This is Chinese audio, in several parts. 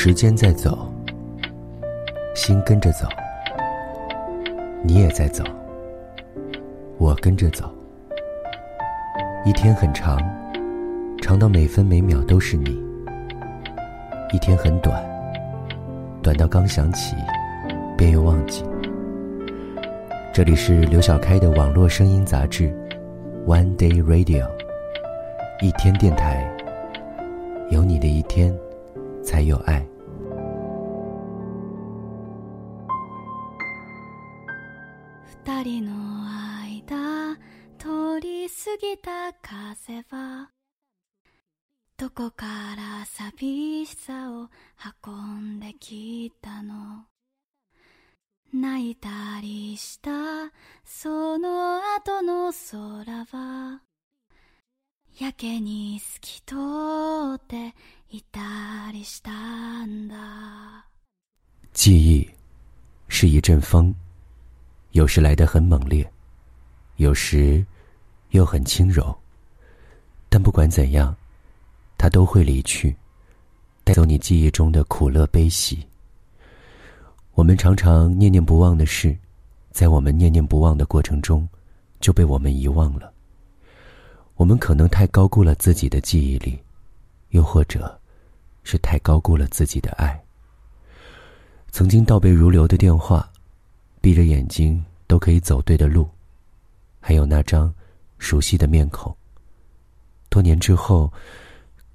时间在走，心跟着走，你也在走，我跟着走。一天很长，长到每分每秒都是你；一天很短，短到刚想起，便又忘记。这里是刘小开的网络声音杂志《One Day Radio》，一天电台，有你的一天。才有爱。二人の間通り過ぎた風はどこから寂しさを運んできたの？泣いたりしたその後の空はやけに透き通って记忆是一阵风，有时来得很猛烈，有时又很轻柔。但不管怎样，它都会离去，带走你记忆中的苦乐悲喜。我们常常念念不忘的事，在我们念念不忘的过程中，就被我们遗忘了。 我们可能太高估了自己的记忆力。又或者，是太高估了自己的爱。曾经倒背如流的电话，闭着眼睛都可以走对的路，还有那张熟悉的面孔。多年之后，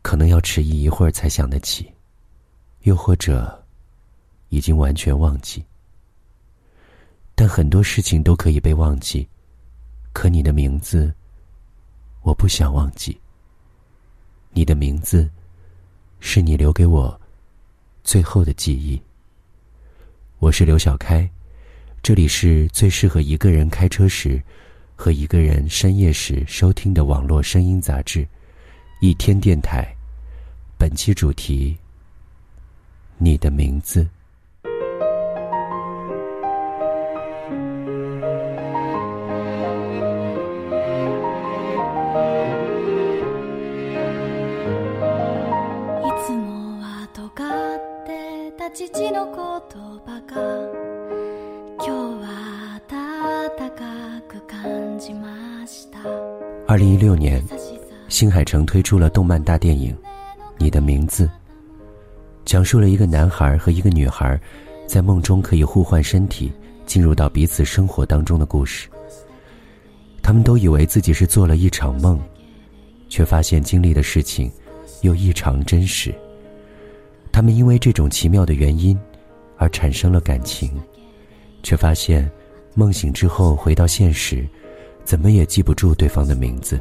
可能要迟疑一会儿才想得起，又或者，已经完全忘记。但很多事情都可以被忘记，可你的名字，我不想忘记。你的名字，是你留给我最后的记忆。我是刘小开，这里是最适合一个人开车时和一个人深夜时收听的网络声音杂志《一天电台》。本期主题：你的名字。新海诚推出了动漫大电影《你的名字》，讲述了一个男孩和一个女孩在梦中可以互换身体，进入到彼此生活当中的故事。他们都以为自己是做了一场梦，却发现经历的事情又异常真实。他们因为这种奇妙的原因而产生了感情，却发现梦醒之后回到现实。怎么也记不住对方的名字。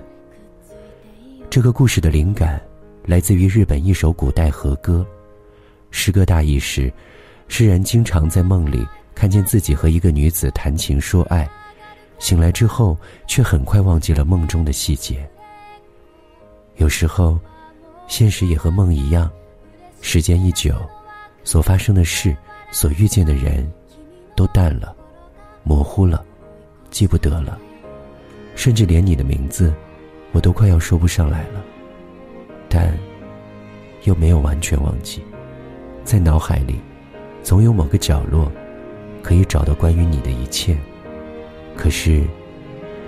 这个故事的灵感来自于日本一首古代和歌，诗歌大意是：诗人经常在梦里看见自己和一个女子谈情说爱，醒来之后却很快忘记了梦中的细节。有时候，现实也和梦一样，时间一久，所发生的事、所遇见的人，都淡了，模糊了，记不得了。甚至连你的名字，我都快要说不上来了。但，又没有完全忘记，在脑海里，总有某个角落，可以找到关于你的一切。可是，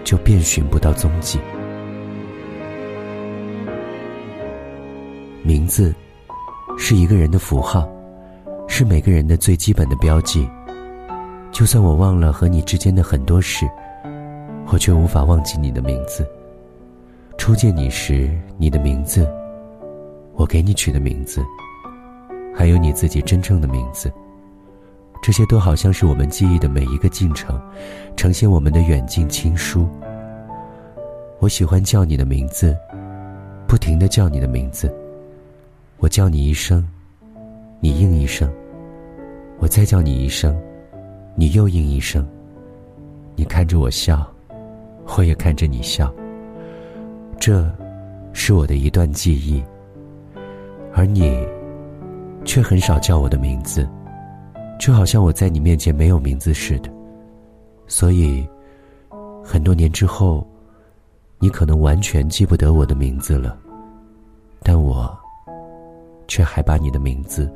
就遍寻不到踪迹。名字，是一个人的符号，是每个人的最基本的标记。就算我忘了和你之间的很多事。我却无法忘记你的名字。初见你时，你的名字，我给你取的名字，还有你自己真正的名字，这些都好像是我们记忆的每一个进程，呈现我们的远近亲疏。我喜欢叫你的名字，不停的叫你的名字。我叫你一声，你应一声；我再叫你一声，你又应一声。你看着我笑。我也看着你笑，这，是我的一段记忆。而你，却很少叫我的名字，就好像我在你面前没有名字似的。所以，很多年之后，你可能完全记不得我的名字了，但我，却还把你的名字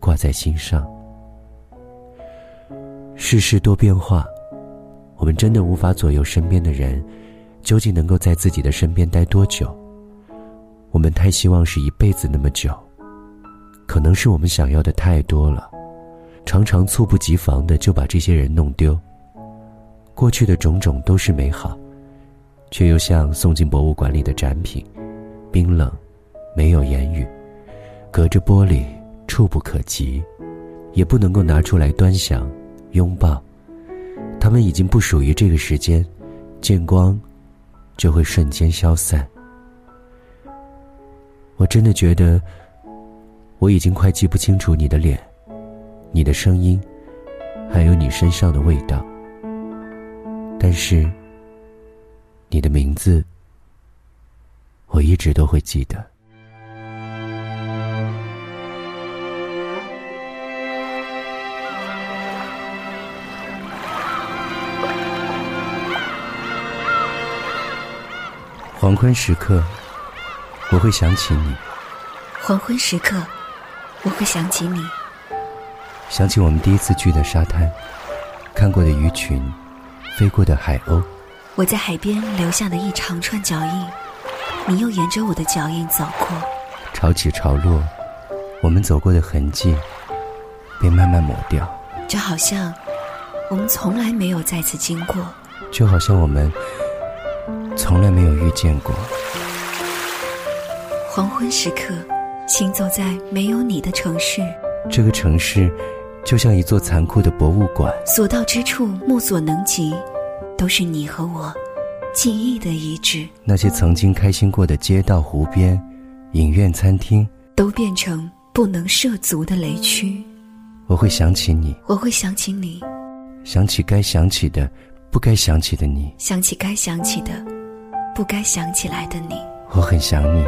挂在心上。世事多变化，我们真的无法左右身边的人究竟能够在自己的身边待多久。我们太希望是一辈子那么久，可能是我们想要的太多了，常常猝不及防的就把这些人弄丢。过去的种种都是美好，却又像送进博物馆里的展品，冰冷，没有言语，隔着玻璃，触不可及，也不能够拿出来端详。拥抱，他们已经不属于这个时间，见光，就会瞬间消散。我真的觉得，我已经快记不清楚你的脸、你的声音，还有你身上的味道。但是，你的名字，我一直都会记得。黄昏时刻，我会想起你。黄昏时刻，我会想起你。想起我们第一次去的沙滩，看过的鱼群，飞过的海鸥。我在海边留下的一长串脚印，你又沿着我的脚印走过。潮起潮落，我们走过的痕迹，被慢慢抹掉。就好像我们从来没有再次经过。就好像我们。从来没有遇见过。黄昏时刻，行走在没有你的城市。这个城市，就像一座残酷的博物馆。所到之处，目所能及，都是你和我记忆的遗址。那些曾经开心过的街道、湖边、影院、餐厅，都变成不能涉足的雷区。我会想起你，我会想起你，想起该想起的，不该想起的你，想起该想起的。不该想起来的你，我很想你，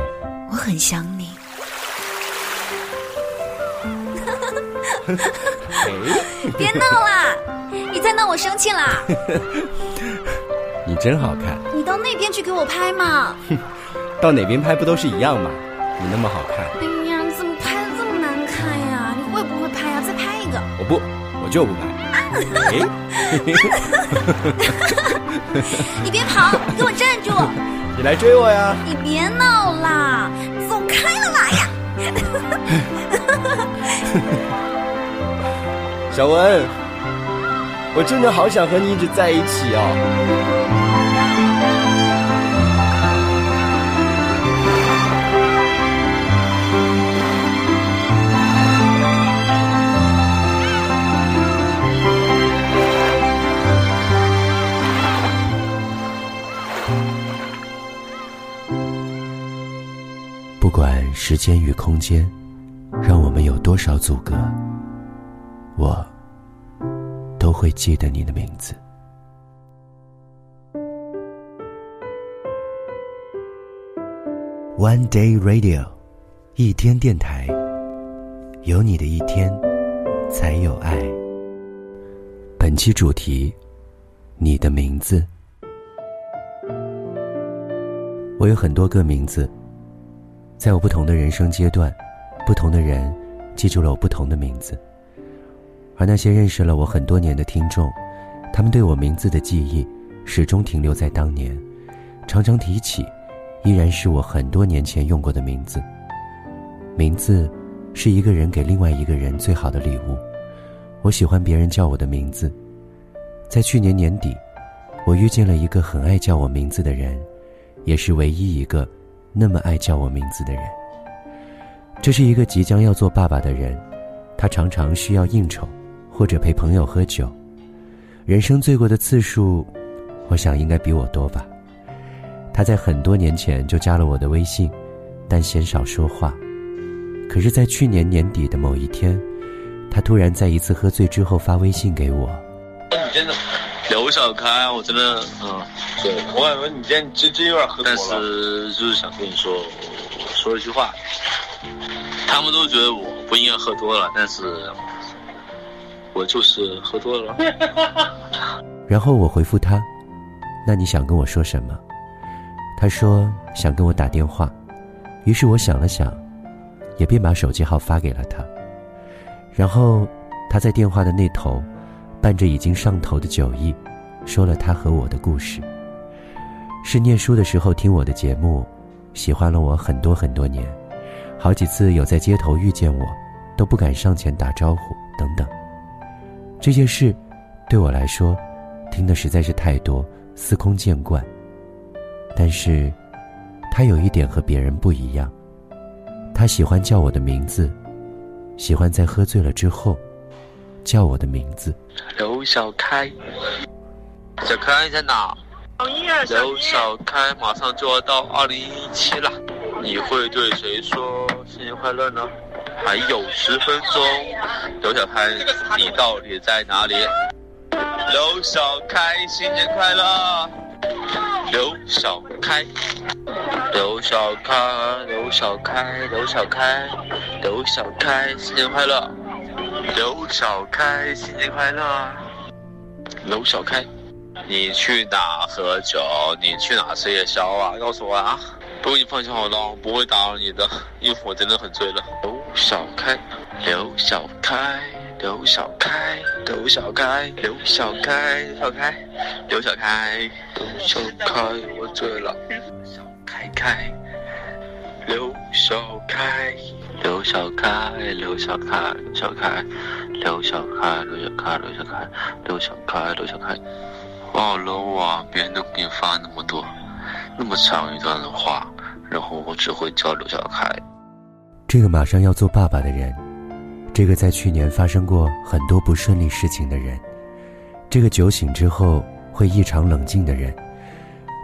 我很想你。别闹啦！你再闹我生气了！你真好看。你到那边去给我拍嘛！到哪边拍不都是一样吗？你那么好看。哎呀，你怎么拍的这么难看呀？你会不会拍呀？再拍一个。我不，我就不拍。你别跑，给我站住！你来追我呀！你别闹啦，走开了啦呀！小文，我真的好想和你一直在一起哦。时间与空间，让我们有多少阻隔，我都会记得你的名字。One Day Radio，一天电台，有你的一天，才有爱。本期主题：你的名字。我有很多个名字。在我不同的人生阶段，不同的人记住了我不同的名字。而那些认识了我很多年的听众，他们对我名字的记忆始终停留在当年，常常提起，依然是我很多年前用过的名字。名字是一个人给另外一个人最好的礼物。我喜欢别人叫我的名字。在去年年底，我遇见了一个很爱叫我名字的人，也是唯一一个。那么爱叫我名字的人，这是一个即将要做爸爸的人，他常常需要应酬，或者陪朋友喝酒，人生醉过的次数，我想应该比我多吧。他在很多年前就加了我的微信，但鲜少说话。可是，在去年年底的某一天，他突然在一次喝醉之后发微信给我。刘小开，我真的，嗯，对，我感觉你今天真真有点喝多了。但是就是想跟你说，说一句话。他们都觉得我不应该喝多了，但是我就是喝多了。然后我回复他：“那你想跟我说什么？”他说想跟我打电话。于是我想了想，也便把手机号发给了他。然后他在电话的那头，伴着已经上头的酒意，说了他和我的故事。是念书的时候听我的节目，喜欢了我很多很多年，好几次有在街头遇见我，都不敢上前打招呼等等。这件事，对我来说，听的实在是太多，司空见惯。但是，他有一点和别人不一样，他喜欢叫我的名字。喜欢在喝醉了之后，叫我的名字。刘小开，小开在哪？刘小开马上就要到二零一七了，你会对谁说新年快乐呢？还有十分钟，刘小开，你到底在哪里？刘小开，新年快乐！刘小开。刘小开，刘小开，刘小开，刘小开，新年快乐！刘小开新年快乐。啊刘小开你去哪喝酒？你去哪吃夜宵啊？告诉我啊。不过你放心好了我不会打扰你的因为我真的很醉了。刘小开刘小开刘小开刘小开刘小开小开刘小开刘小开我醉了。小开开刘小开。刘小开，刘小开，刘小开，刘小开，刘小开，刘小开，刘小开，刘小开，我好 low 啊！别人都给你发那么多，那么长一段的话，然后我只会叫刘小开。这个马上要做爸爸的人，这个在去年发生过很多不顺利事情的人，这个酒醒之后会异常冷静的人，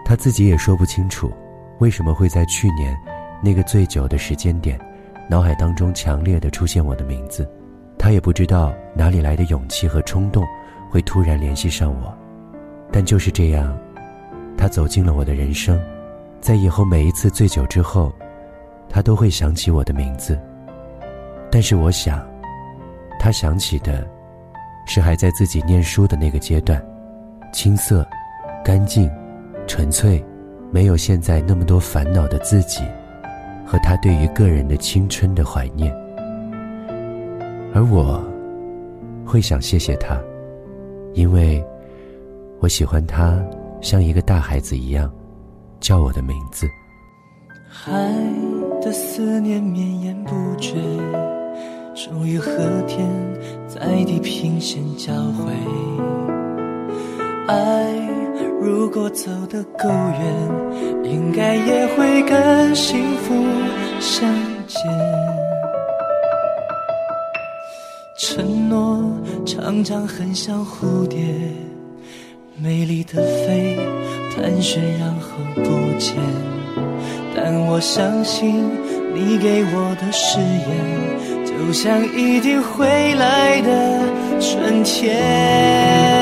他自己也说不清楚。为什么会在去年那个醉酒的时间点，脑海当中强烈的出现我的名字？他也不知道哪里来的勇气和冲动，会突然联系上我。但就是这样，他走进了我的人生，在以后每一次醉酒之后，他都会想起我的名字。但是我想，他想起的，是还在自己念书的那个阶段，青涩、干净、纯粹。没有现在那么多烦恼的自己，和他对于个人的青春的怀念，而我，会想谢谢他，因为，我喜欢他像一个大孩子一样，叫我的名字。海的思念绵延不绝，终于和天在地平线交汇，爱。如果走得够远，应该也会跟幸福相见。承诺常常很像蝴蝶，美丽的飞，盘旋然后不见。但我相信你给我的誓言，就像一定会来的春天。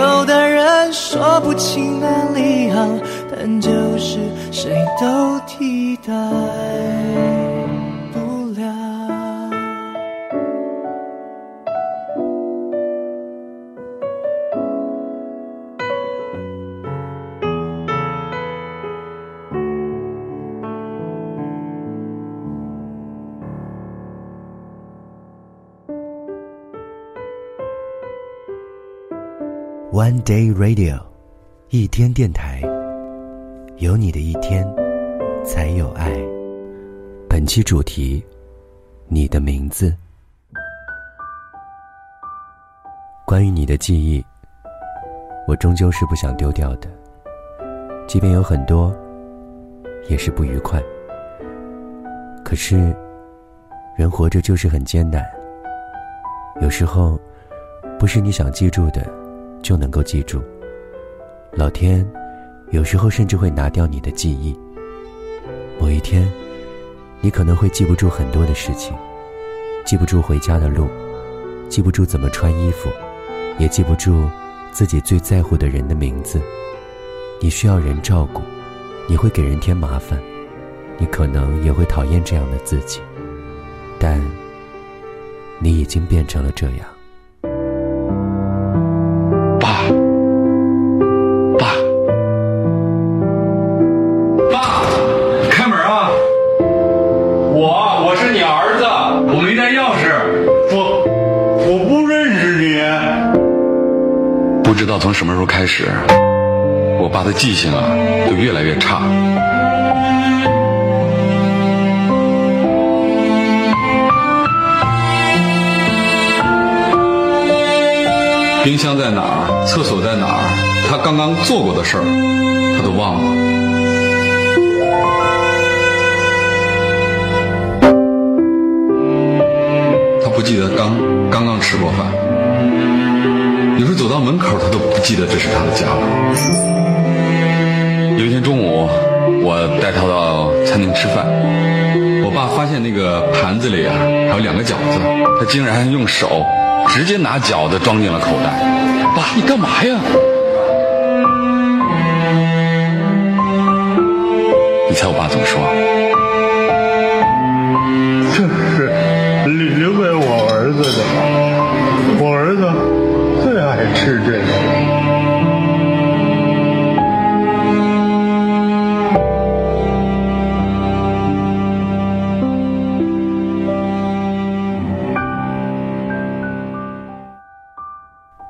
有的人说不清哪里好，但就是谁都替代。One Day Radio，一天电台，有你的一天，才有爱。本期主题：你的名字。关于你的记忆，我终究是不想丢掉的，即便有很多，也是不愉快。可是，人活着就是很艰难，有时候，不是你想记住的。就能够记住。老天，有时候甚至会拿掉你的记忆。某一天，你可能会记不住很多的事情，记不住回家的路，记不住怎么穿衣服，也记不住自己最在乎的人的名字。你需要人照顾，你会给人添麻烦，你可能也会讨厌这样的自己，但你已经变成了这样。从什么时候开始，我爸的记性啊就越来越差。冰箱在哪儿？厕所在哪儿？他刚刚做过的事儿，他都忘了。他不记得刚刚刚吃过饭。有时走到门口，他都不记得这是他的家了。有一天中午，我带他到餐厅吃饭，我爸发现那个盘子里啊还有两个饺子，他竟然用手直接拿饺子装进了口袋。爸，你干嘛呀？你猜我爸怎么说？是这个。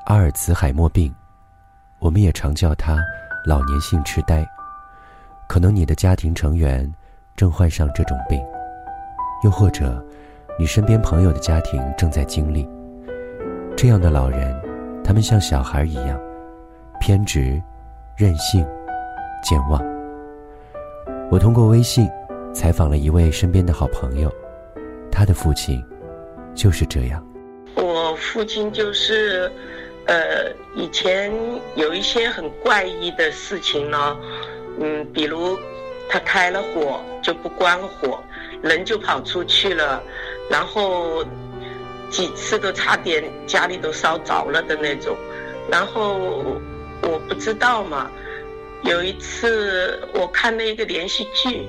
阿尔茨海默病，我们也常叫它老年性痴呆。可能你的家庭成员正患上这种病，又或者你身边朋友的家庭正在经历这样的老人。他们像小孩一样偏执、任性、健忘。我通过微信采访了一位身边的好朋友，他的父亲就是这样。我父亲就是，呃，以前有一些很怪异的事情呢，嗯，比如他开了火就不关火，人就跑出去了，然后。几次都差点家里都烧着了的那种，然后我不知道嘛。有一次我看了一个连续剧，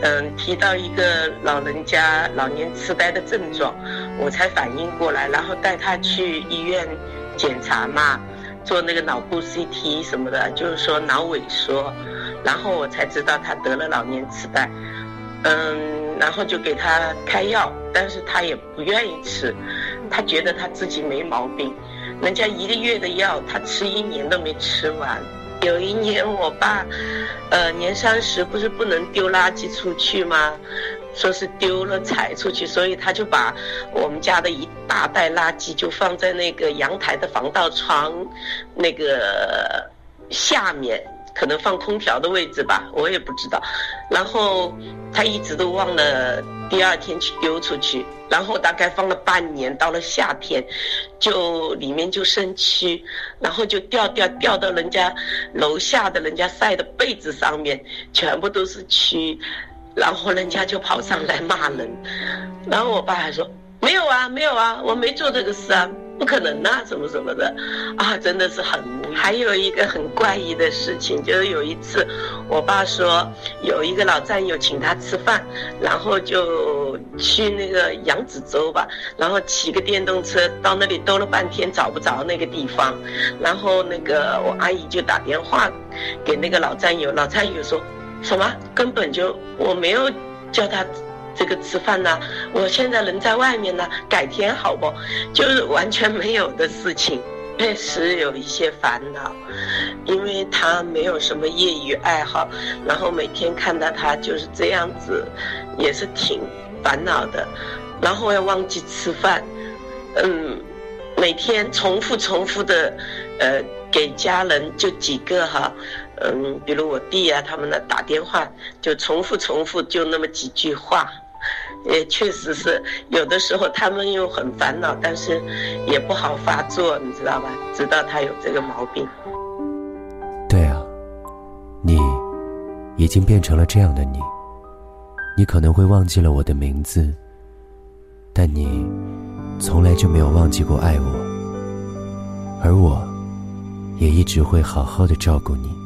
嗯，提到一个老人家老年痴呆的症状，我才反应过来，然后带他去医院检查嘛，做那个脑部 CT 什么的，就是说脑萎缩，然后我才知道他得了老年痴呆，嗯。然后就给他开药，但是他也不愿意吃，他觉得他自己没毛病，人家一个月的药他吃一年都没吃完。有一年我爸，呃年三十不是不能丢垃圾出去吗？说是丢了踩出去，所以他就把我们家的一大袋垃圾就放在那个阳台的防盗窗那个下面。可能放空调的位置吧，我也不知道。然后他一直都忘了第二天去丢出去，然后大概放了半年，到了夏天，就里面就生蛆，然后就掉掉掉到人家楼下的人家晒的被子上面，全部都是蛆，然后人家就跑上来骂人，然后我爸还说没有啊，没有啊，我没做这个事啊。不可能呐，什么什么的，啊，真的是很。还有一个很怪异的事情，就是有一次，我爸说有一个老战友请他吃饭，然后就去那个扬子洲吧，然后骑个电动车到那里兜了半天找不着那个地方，然后那个我阿姨就打电话给那个老战友，老战友说什么根本就我没有叫他。这个吃饭呢，我现在人在外面呢，改天好不？就是完全没有的事情，确实有一些烦恼，因为他没有什么业余爱好，然后每天看到他就是这样子，也是挺烦恼的，然后要忘记吃饭，嗯，每天重复重复的，呃，给家人就几个哈，嗯，比如我弟啊他们呢打电话，就重复重复就那么几句话。也确实是，有的时候他们又很烦恼，但是也不好发作，你知道吧？知道他有这个毛病。对啊，你已经变成了这样的你。你可能会忘记了我的名字，但你从来就没有忘记过爱我，而我也一直会好好的照顾你。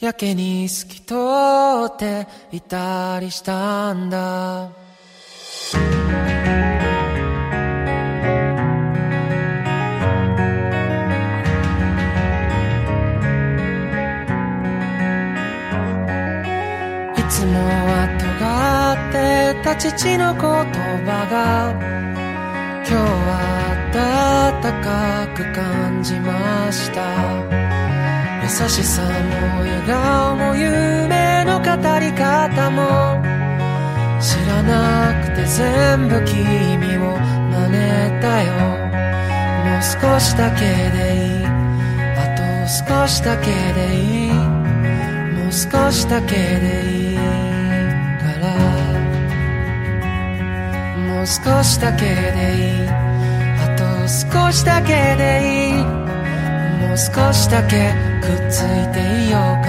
やけに透き通っていたりしたんだ。いつもは尖ってた父の言葉が今日は暖かく感じました。優しさも笑顔も夢の語り方も知らなくて全部君を真似たよもう少しだけでいい。あと少しだけでいい。もう少しだけでいい。からもう少しだけでいい。あと少しだけでいい。もう少しだけくっついていようか。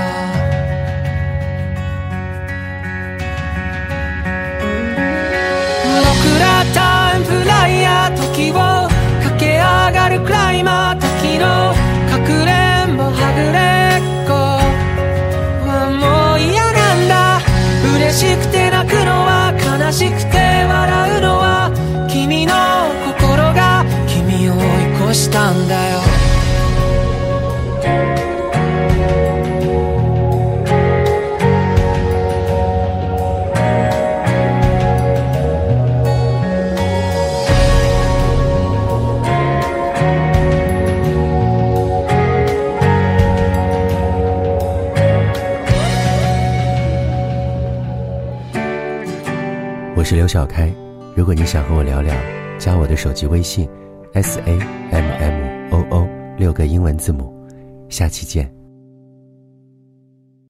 僕らタイムフライヤー時を駆け上がるクライマー時のかくれんぼはぐれっこ。はもう嫌なんだ。嬉しくて泣くのは悲しくて笑うのは君の心が君を追い越したんだよ。是刘小开，如果你想和我聊聊，加我的手机微信，s a m m o o 六个英文字母，下期见。